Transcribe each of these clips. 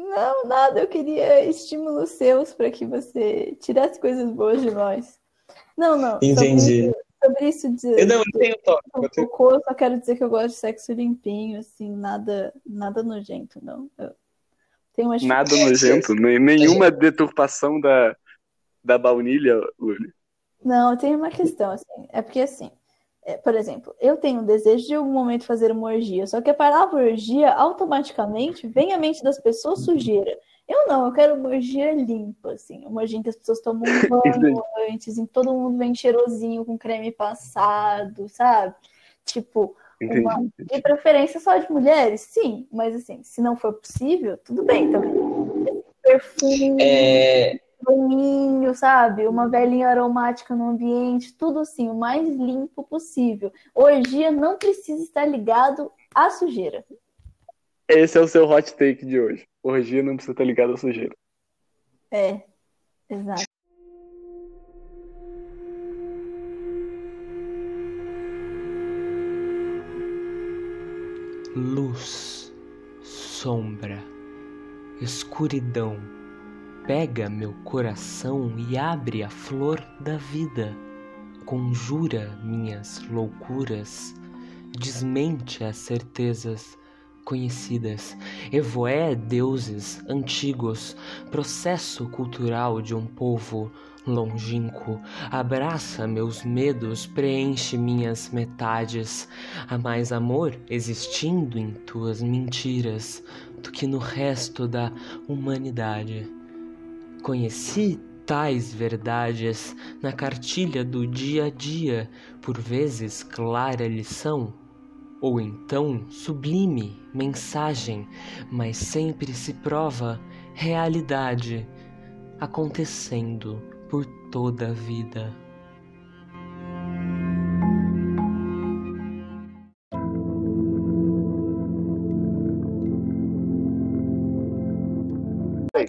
Não, nada, eu queria estímulos seus para que você tirasse coisas boas de nós. Não, não. Entendi. Sobre isso, sobre isso de, eu não, eu tenho toque. Eu tenho... Cocô, só quero dizer que eu gosto de sexo limpinho, assim, nada, nada nojento, não. Eu tenho uma Nada nojento, nenhuma deturpação da, da baunilha, Uli. Não, eu tenho uma questão, assim. É porque, assim, por exemplo, eu tenho o desejo de em algum momento fazer uma orgia, só que a palavra orgia automaticamente vem à mente das pessoas sujeira. Eu não, eu quero uma orgia limpa, assim, uma orgia em que as pessoas tomam banho antes, em todo mundo vem cheirosinho com creme passado, sabe? Tipo, uma... de preferência só de mulheres, sim, mas assim, se não for possível, tudo bem também. Perfume. É banhinho, sabe? Uma velhinha aromática no ambiente, tudo assim, o mais limpo possível. Orgia não precisa estar ligado à sujeira. Esse é o seu hot take de hoje. Orgia não precisa estar ligado à sujeira. É, exato. Luz, sombra, escuridão pega meu coração e abre a flor da vida, conjura minhas loucuras, desmente as certezas conhecidas, evoé deuses antigos, processo cultural de um povo longínquo, abraça meus medos, preenche minhas metades, há mais amor existindo em tuas mentiras do que no resto da humanidade. Conheci tais verdades na cartilha do dia a dia, por vezes clara lição, ou então sublime mensagem, mas sempre se prova realidade acontecendo por toda a vida.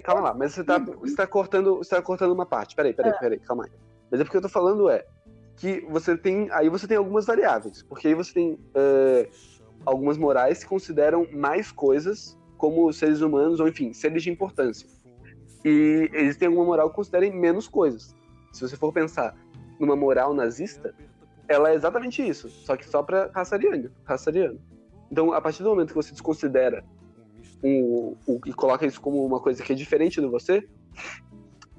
Calma lá, mas você tá, você tá cortando, você tá cortando uma parte. Peraí, peraí, é. peraí, calma aí. Mas é porque eu tô falando é que você tem. Aí você tem algumas variáveis. Porque aí você tem uh, algumas morais que consideram mais coisas como seres humanos, ou enfim, seres de importância. E eles têm alguma moral que considerem menos coisas. Se você for pensar numa moral nazista, ela é exatamente isso, só que só para raça ariana, raça ariana. Então, a partir do momento que você desconsidera um, um, e coloca isso como uma coisa que é diferente de você,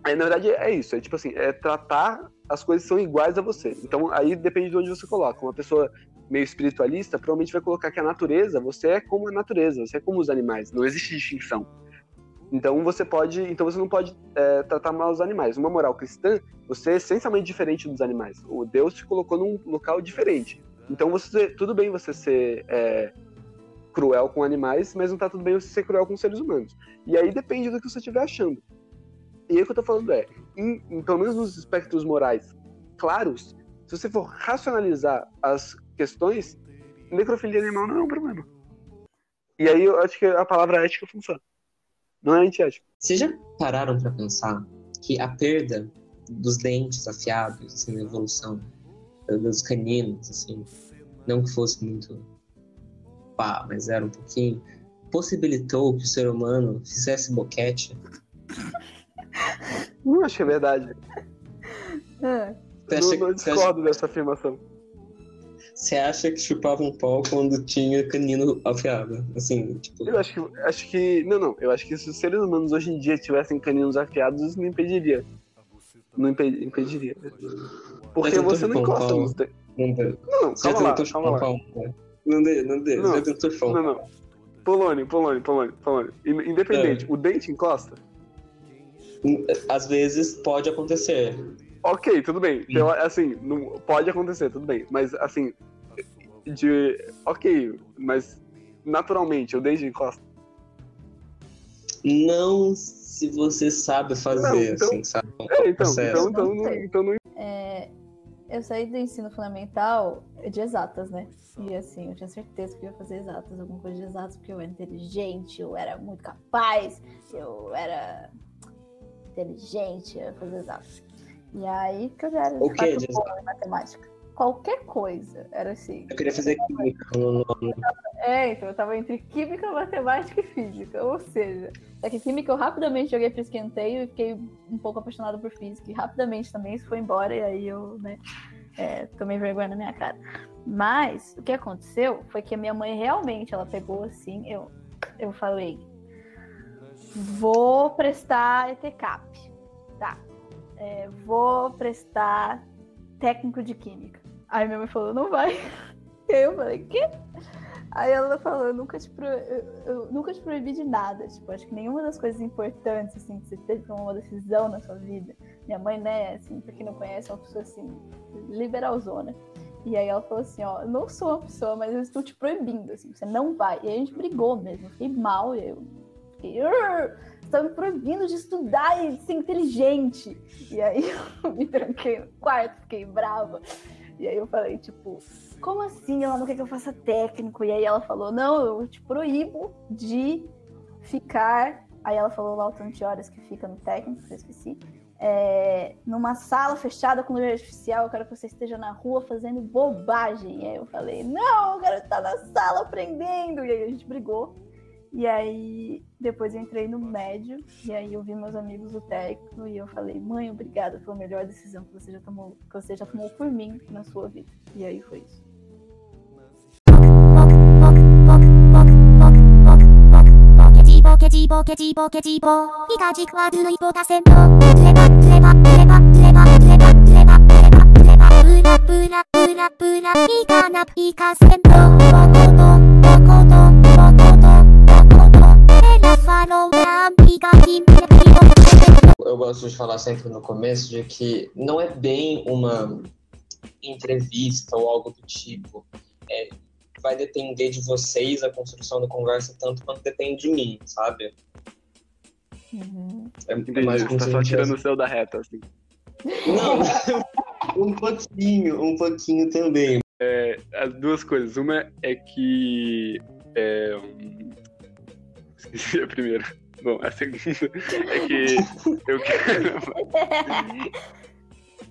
aí na verdade é isso, é tipo assim, é tratar as coisas são iguais a você. Então aí depende de onde você coloca. Uma pessoa meio espiritualista provavelmente vai colocar que a natureza, você é como a natureza, você é como os animais, não existe distinção. Então você pode, então você não pode é, tratar mal os animais. Uma moral cristã, você é essencialmente diferente dos animais. O Deus te colocou num local diferente. Então você, tudo bem você ser é, cruel com animais, mas não tá tudo bem você ser cruel com seres humanos. E aí depende do que você estiver achando. E aí o que eu tô falando é, em, em, pelo menos nos espectros morais claros, se você for racionalizar as questões, necrofilia animal não é um problema. E aí eu acho que a palavra ética funciona. Não é antiética. Vocês já pararam para pensar que a perda dos dentes afiados, assim, na evolução, dos caninos, assim, não que fosse muito pá, mas era um pouquinho, possibilitou que o ser humano fizesse boquete? Não acho que é verdade. É. Não, não discordo acha... dessa afirmação. Você acha que chupava um pau quando tinha canino afiado? Assim, tipo... Eu acho que, acho que. Não, não. Eu acho que se os seres humanos hoje em dia tivessem caninos afiados, isso não impediria. Não imped, impediria. Porque você não encosta nos. Não, não, calma lá, calma lá. Não dê, não dê. Não, não, surfão. não, não. Polônio, Polônio, Polônio, Polônio. Independente, é. o dente encosta? Às vezes pode acontecer. Ok, tudo bem. Então, assim, não, pode acontecer, tudo bem. Mas, assim, de. Ok, mas naturalmente o dente encosta? Não se você sabe fazer, não, então, assim, sabe? É, então, então, então, não, então não. É, eu saí do ensino fundamental de exatas, né? E assim, eu tinha certeza que eu ia fazer exatas, alguma coisa de exatas, porque eu era inteligente, eu era muito capaz, eu era inteligente, eu ia fazer exatas. E aí que eu já era o que de boa em matemática. qualquer coisa. Era assim. Eu queria fazer química no nome. É, então eu tava entre química, matemática e física. Ou seja, é que química eu rapidamente joguei pro esquenteio e fiquei um pouco apaixonada por física. E rapidamente também isso foi embora, e aí eu, né, é, tomei vergonha na minha cara. Mas o que aconteceu foi que a minha mãe realmente, ela pegou assim, eu, eu falei, vou prestar ETCAP, tá? É, vou prestar técnico de química. Aí minha mãe falou, não vai. E aí eu falei, quê? Aí ela falou, eu nunca te, pro... eu, eu nunca te proibi de nada. Tipo, acho que nenhuma das coisas importantes, assim, que você teve tomar uma decisão na sua vida. Minha mãe, né, assim, pra quem não conhece, é uma pessoa, assim, liberalzona. E aí ela falou assim, ó, eu não sou uma pessoa, mas eu estou te proibindo, assim, você não vai. E a gente brigou mesmo, fiquei mal, eu fiquei, você tá me proibindo de estudar e de ser inteligente. E aí eu me tranquei no quarto, fiquei brava. E aí eu falei, tipo, como assim ela não quer que eu faça técnico? E aí ela falou, não, eu te proíbo de ficar. Aí ela falou lá o tanto de horas que fica no técnico, eu esqueci. É, numa sala fechada com luz artificial, eu quero que você esteja na rua fazendo bobagem. E aí eu falei, não, eu quero estar na sala aprendendo. E aí a gente brigou. E aí depois eu entrei no médio, e aí eu vi meus amigos do técnico e eu falei, mãe, obrigada pela melhor decisão que você já tomou, que você já tomou por mim na sua vida. E aí foi isso. Eu gosto de falar sempre no começo de que não é bem uma entrevista ou algo do tipo. É, vai depender de vocês a construção da conversa tanto quanto depende de mim, sabe? Uhum. É, Entendi, mais você tá só tirando o céu da reta, assim. Não, um pouquinho, um pouquinho também. As duas coisas. Uma é que. É... Esqueci a primeira. Bom, a segunda é que eu quero.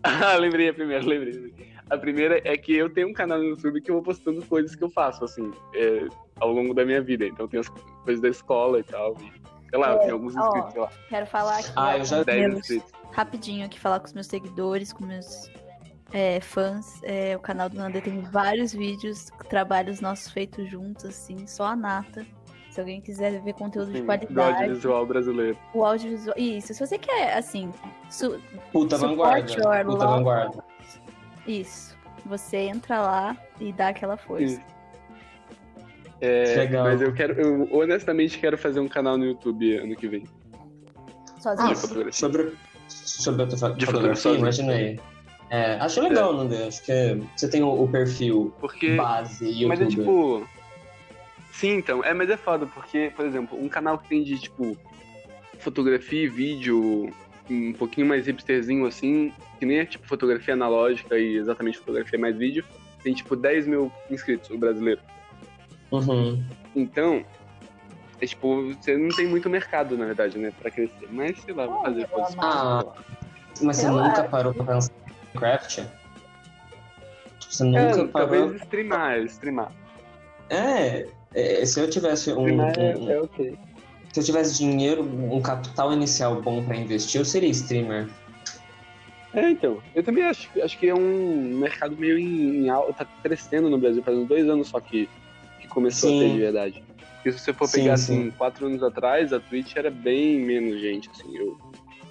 ah, lembrei a primeira, lembrei. A primeira é que eu tenho um canal no YouTube que eu vou postando coisas que eu faço, assim, é, ao longo da minha vida. Então tem as coisas da escola e tal. E, sei lá, eu tenho alguns É, ó, inscritos, sei lá, Quero falar aqui Ah, eu já- com 10 meus- inscritos. rapidinho aqui, falar com os meus seguidores, com meus é, fãs. É, o canal do Nandê tem vários vídeos, trabalhos nossos feitos juntos, assim, só a nata. Se alguém quiser ver conteúdo de Sim, do qualidade, audiovisual brasileiro. o audiovisual. Isso, se você quer, assim, su- Puta vanguarda. Puta vanguarda. Isso. Você entra lá e dá aquela força. É, Legal. Mas eu quero, eu honestamente quero fazer um canal no YouTube ano que vem. Sozinho. Ah, de fotografia. sobre, sobre a De fotografia, fotografia. imaginei. É, acho legal, Nandê. Acho que você tem o, o perfil Porque. base YouTube. Mas é tipo. Sim, então. É, mas é foda, porque, por exemplo, um canal que tem de, tipo, fotografia e vídeo um pouquinho mais hipsterzinho assim, que nem é tipo fotografia analógica e exatamente fotografia mais vídeo, tem tipo 10 mil inscritos, o brasileiro. Uhum. Então, é tipo, você não tem muito mercado, na verdade, né, pra crescer. Mas, sei lá, vou fazer. pode. Ah, Mas você nunca parou pra pensar em Minecraft? Você É, nunca parou. talvez streamar, streamar. É, é, se eu tivesse um, Streamar é, um- é ok. Se eu tivesse dinheiro, um capital inicial bom pra investir, eu seria streamer. É, então. Eu também acho, acho que é um mercado meio em, em alta, tá crescendo no Brasil, faz uns dois anos só que, que começou Sim. a ter de verdade. Porque se você for pegar, sim. assim, quatro anos atrás, a Twitch era bem menos gente, assim, eu...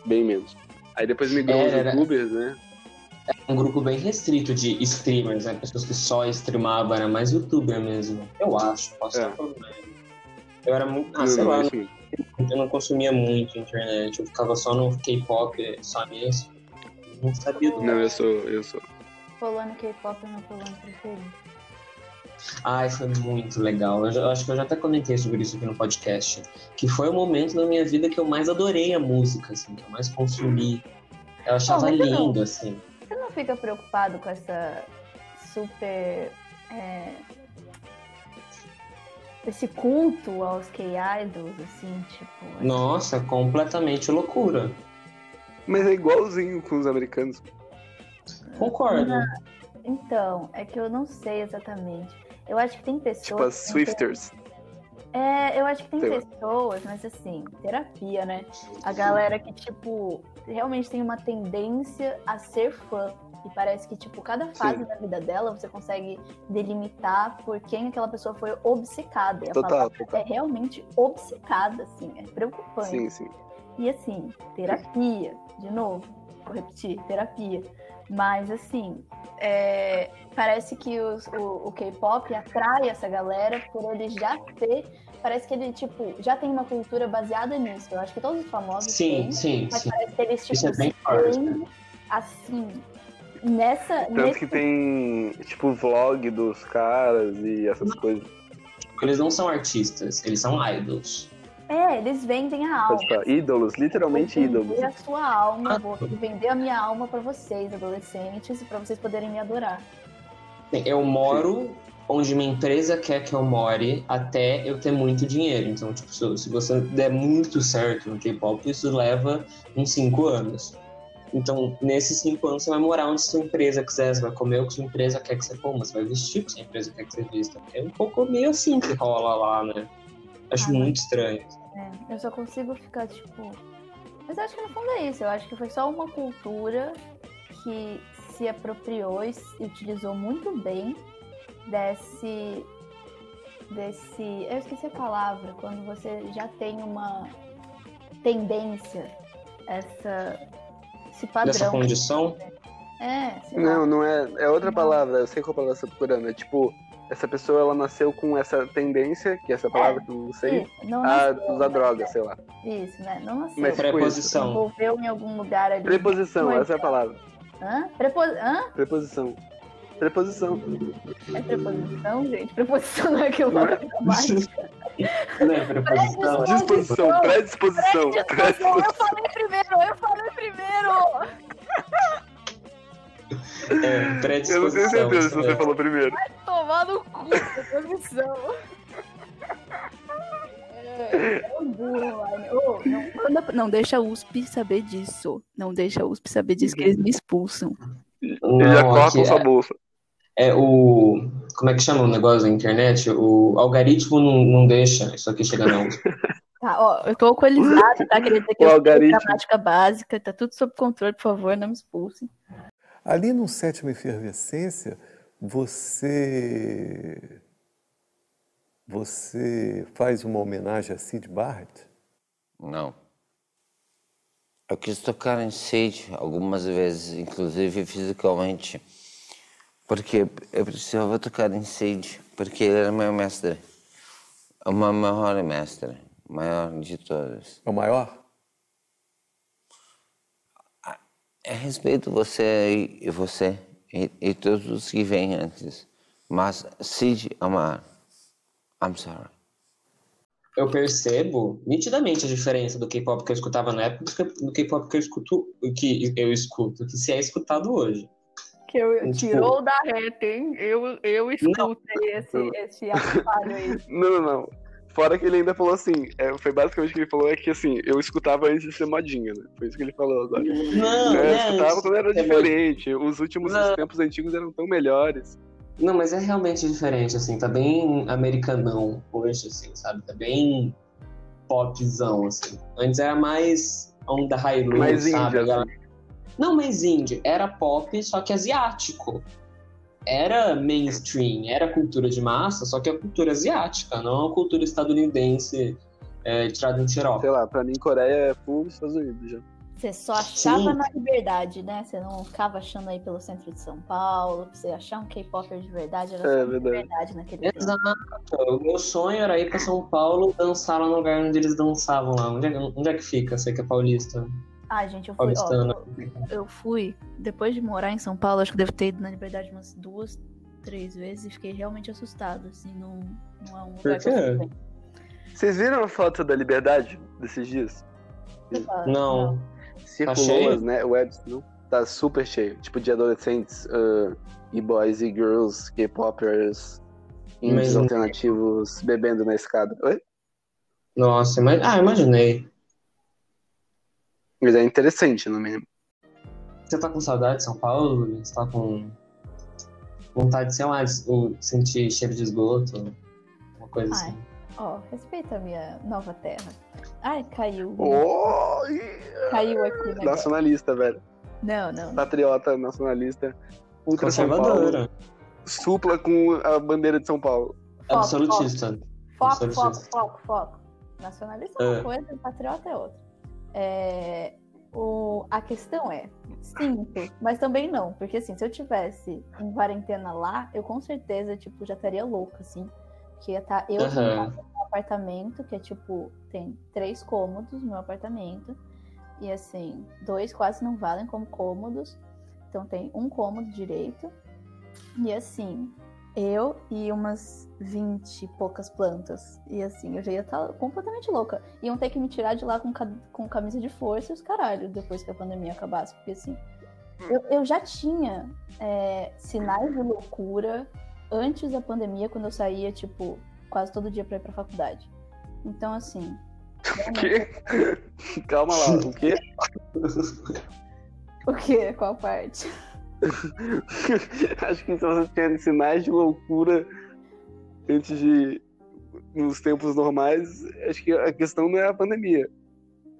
Bem menos. Aí depois migrou os era. youtubers, né? Um grupo bem restrito de streamers, né? Pessoas que só streamavam, era mais youtuber mesmo. Eu acho, posso É. estar falando. Eu era muito. Ah, Não, sei não, lá, é mesmo. eu não consumia muito internet. Eu ficava só no K-pop, só nisso. Não sabia do Não, eu sou, eu sou. Polônia K-pop é meu polônia preferido. Ai, foi muito legal. Eu, já- eu acho que eu já até comentei sobre isso aqui no podcast. Que foi o momento da minha vida que eu mais adorei a música, assim, que eu mais consumi. Eu achava mas eu não- lindo, assim. Você não fica preocupado com essa super. é, esse culto aos K-idols, assim, tipo. Nossa, completamente loucura. Mas é igualzinho com os americanos. Concordo. Então, é que eu não sei exatamente. Eu acho que tem pessoas. Tipo as Swifters. É, eu acho que tem lá. pessoas, mas assim, terapia, né? A galera que, tipo, realmente tem uma tendência a ser fã. E parece que, tipo, cada fase Sim. da vida dela você consegue delimitar por quem aquela pessoa foi obcecada. E a Total, total. é realmente obcecada, assim, é preocupante. Sim, sim. E assim, terapia, de novo, vou repetir, terapia. Mas assim, é, parece que os- o, o K-pop atrai essa galera por ele já ter. Parece que ele, tipo, já tem uma cultura baseada nisso. Eu acho que todos os famosos Sim, têm, sim, mas sim. parece que eles, tipo, Isso é bem se forte, prendem, assim, nessa. Tanto nesse- que tem, tipo, vlog dos caras e essas coisas. Eles não são artistas, eles são idols. É, eles vendem a alma. Pode falar. Ídolos, literalmente Vou ídolos. vender a sua alma, Ah. vou vender a minha alma pra vocês, adolescentes, e pra vocês poderem me adorar. Eu moro onde minha empresa quer que eu more até eu ter muito dinheiro. Então, tipo, se, se você der muito certo no K-pop, isso leva uns cinco anos. Então, nesses cinco anos, você vai morar onde sua empresa quiser, você vai comer o que sua empresa quer que você coma, você vai vestir o que sua empresa quer que você vista. É um pouco meio assim que rola lá, né? Acho Ah, muito estranho. É, eu só consigo ficar, tipo. Mas eu acho que no fundo é isso. Eu acho que foi só uma cultura que se apropriou e utilizou muito bem desse. desse. Eu esqueci a palavra, quando você já tem uma tendência, essa. Esse padrão. Dessa condição, É, sei lá. Não, não é. É outra Não. palavra, eu sei qual palavra você tá procurando. É tipo, essa pessoa ela nasceu com essa tendência, que é essa palavra que eu não sei, Isso, não a nasceu, usar né? droga, sei lá. Isso, né? Não nasceu. Mas- tipo preposição. Envolveu em algum lugar ali. Preposição, Muito. essa é a palavra. Hã? Prepo... Hã? Preposição. Preposição. É preposição, gente? Preposição não é aquilo Não lá é? da gramática. né? Preposição. Disposição, predisposição. Predisposição, Eu falei primeiro, eu falei primeiro! É, Eu não predisposição. tenho certeza se você mesmo. falou primeiro. Tomar no cu, preposição. É, é um burro. Ô, não, manda- não deixa a USP saber disso. Não deixa a USP saber disso, que eles me expulsam. Eles já Não, cortam aqui sua é- bolsa. É o. Como é que chama o negócio da internet? O algoritmo não, não deixa isso aqui chegar na USP. Tá, ó, eu tô alcoolizado, tá? Queria dizer que O eu algoritmo. gramática básica, tá tudo sob controle, por favor, não me expulsem. Ali no Sétima Efervescência, você. Você faz uma homenagem a Sid Barrett? Não. Eu quis tocar em Sage algumas vezes, inclusive fisicamente, porque eu precisava tocar em Sage, porque ele era meu mestre. O meu maior mestre, o maior de todos. É o maior? Eu respeito você e você e, e todos os que vêm antes, mas Sid é maior. I'm sorry. Eu percebo nitidamente a diferença do K-pop que eu escutava na época do K-pop que eu escuto, que eu escuto, que se é escutado hoje. Que eu, Tipo- tirou da reta, hein? Eu, eu escutei esse, esse atrapalho aí. Não, não, não. Fora que ele ainda falou assim, é, foi basicamente o que ele falou, é que assim, eu escutava antes de ser modinha, né? Foi isso que ele falou agora. Não, eu né? escutava quando era É diferente, os últimos os tempos antigos eram tão melhores. Não, mas é realmente diferente, assim, tá bem americanão hoje, assim, sabe? Tá bem popzão, assim. Antes era mais onda high Mais sabe? indie, A galera- Não mais indie, era pop, só que asiático. Era mainstream, era cultura de massa, só que é cultura asiática, não a cultura estadunidense é, tirada em xerox. Sei lá, pra mim Coreia é full Estados Unidos já. Você só achava Sim. na liberdade, né? Você não ficava achando aí pelo centro de São Paulo. Pra você achar um K-Popper de verdade, era É, verdade. liberdade naquele tempo. Exato. O meu sonho era ir pra São Paulo dançar lá no lugar onde eles dançavam lá. Onde é, onde é que fica? Você que é paulista. Ah, gente, eu fui, ó, eu, eu fui, depois de morar em São Paulo, acho que devo ter ido na liberdade umas duas, três vezes e fiquei realmente assustado, assim, não, não é um lugar que eu. Vocês viram a foto da liberdade desses dias? Fala, Não. Circulou as né, webs, não? Tá super cheio. Tipo, de adolescentes, ah, e boys e girls, K-popers, indies Mas- alternativos, bebendo na escada. Oi? Nossa, ima- ah, imaginei. Mas é interessante, no mínimo. Você tá com saudade de São Paulo? Você tá com. Vontade, sei lá, de- o- sentir cheiro de esgoto, uma coisa Ai. assim. Ó, respeita a minha nova terra. Ai, caiu. Oh, Caiu aqui nacionalista, velho. Não, não. Patriota, nacionalista. Ultra São Paulo. Conservadora. Supla com a bandeira de São Paulo. Foco, Absolutista. Foco, foco, foco, foco. Nacionalista é uma É. coisa, patriota é outra. É, o, a questão é, sinto, mas também não, porque assim, se eu tivesse em quarentena lá, eu com certeza, tipo, já estaria louca, assim. Que ia estar eu Aham. no apartamento, que é tipo, tem três cômodos no meu apartamento. E assim, dois quase não valem como cômodos. Então tem um cômodo direito. E assim, eu e umas 20 e poucas plantas. E assim, eu já ia estar completamente louca. Iam ter que me tirar de lá com, ca- com camisa de força e os caralho, depois que a pandemia acabasse. Porque assim, eu, eu já tinha é, sinais de loucura antes da pandemia, quando eu saía, tipo, quase todo dia pra ir pra faculdade. Então, assim. O quê? Calma lá, o quê? O quê? Qual parte? Acho que se você tinha sinais de loucura antes de. nos tempos normais, acho que a questão não é a pandemia.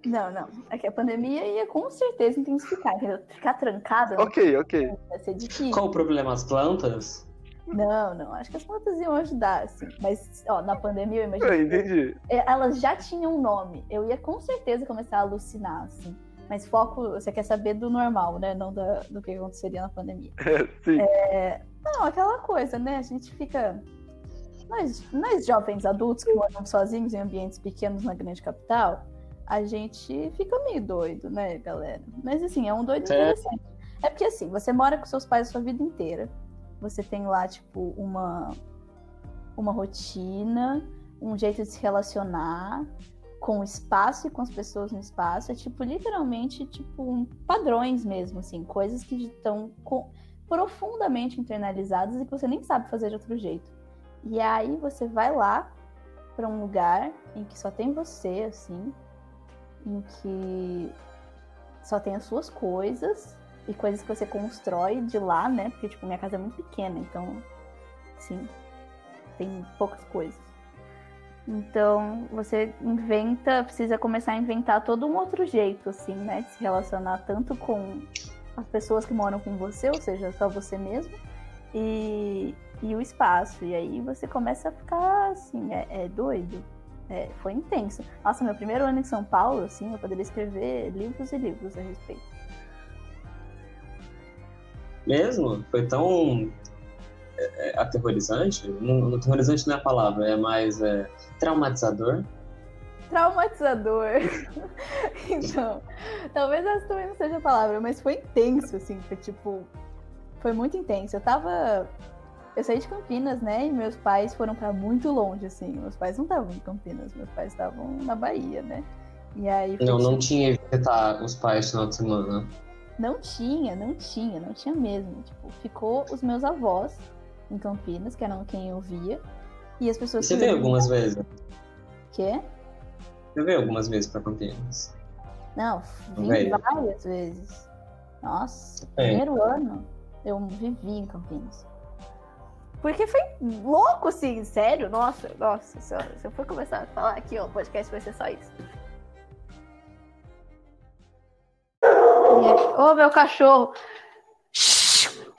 Não, não. É que a pandemia ia com certeza intensificar, entendeu? Ficar trancada não Ok, ok. vai ser difícil. Qual o problema? As plantas? Não, não. Acho que as plantas iam ajudar, assim. Mas, ó, na pandemia, eu Eu imagino. entendi. É, Elas já tinham um nome. Eu ia com certeza começar a alucinar, assim. Mas foco, você quer saber do normal, né? Não da- do que aconteceria na pandemia. É, sim. Não, aquela coisa, né? A gente fica. Nós, nós jovens adultos que moram sozinhos em ambientes pequenos na grande capital, a gente fica meio doido, né, galera? Mas assim, é um doido É. interessante. É porque assim, você mora com seus pais a sua vida inteira. Você tem lá, tipo, uma, uma rotina, um jeito de se relacionar com o espaço e com as pessoas no espaço. É tipo, literalmente, tipo, padrões mesmo, assim, coisas que estão co- profundamente internalizadas e que você nem sabe fazer de outro jeito. E aí você vai lá para um lugar em que só tem você, assim, em que só tem as suas coisas e coisas que você constrói de lá, né? Porque, tipo, minha casa é muito pequena, então, sim, tem poucas coisas. Então, você inventa, precisa começar a inventar todo um outro jeito, assim, né? De se relacionar tanto com as pessoas que moram com você, ou seja, só você mesmo, e, e o espaço. E aí você começa a ficar, assim, é, é doido. É, foi intenso. Nossa, meu primeiro ano em São Paulo, assim, eu poderia escrever livros e livros a respeito. Mesmo? Foi tão é, é, aterrorizante? Não, não- aterrorizante não é a palavra, é mais é, traumatizador. Traumatizador. então, talvez essa também não seja a palavra, mas foi intenso, assim, foi tipo. Foi muito intenso. Eu tava. Eu saí de Campinas, né? E meus pais foram pra muito longe, assim. Meus pais não estavam em Campinas, meus pais estavam na Bahia, né? E aí. Não, não tipo- tinha visitar os pais no final de semana. Não tinha, não tinha, não tinha mesmo. Tipo, ficou os meus avós em Campinas, que eram quem eu via. E as pessoas Você veio algumas vezes? Quê? Você veio algumas vezes pra Campinas? Não, vim Veio. várias vezes. Nossa, É. primeiro ano eu vivi em Campinas. Porque foi louco, assim, sério. Nossa, nossa senhora. Se eu for começar a falar aqui, ó, o podcast vai ser só isso. E aí, Ô, meu cachorro!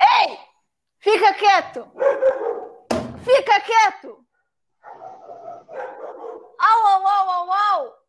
Ei! Fica quieto! Fica quieto! Au, au, au, au, au!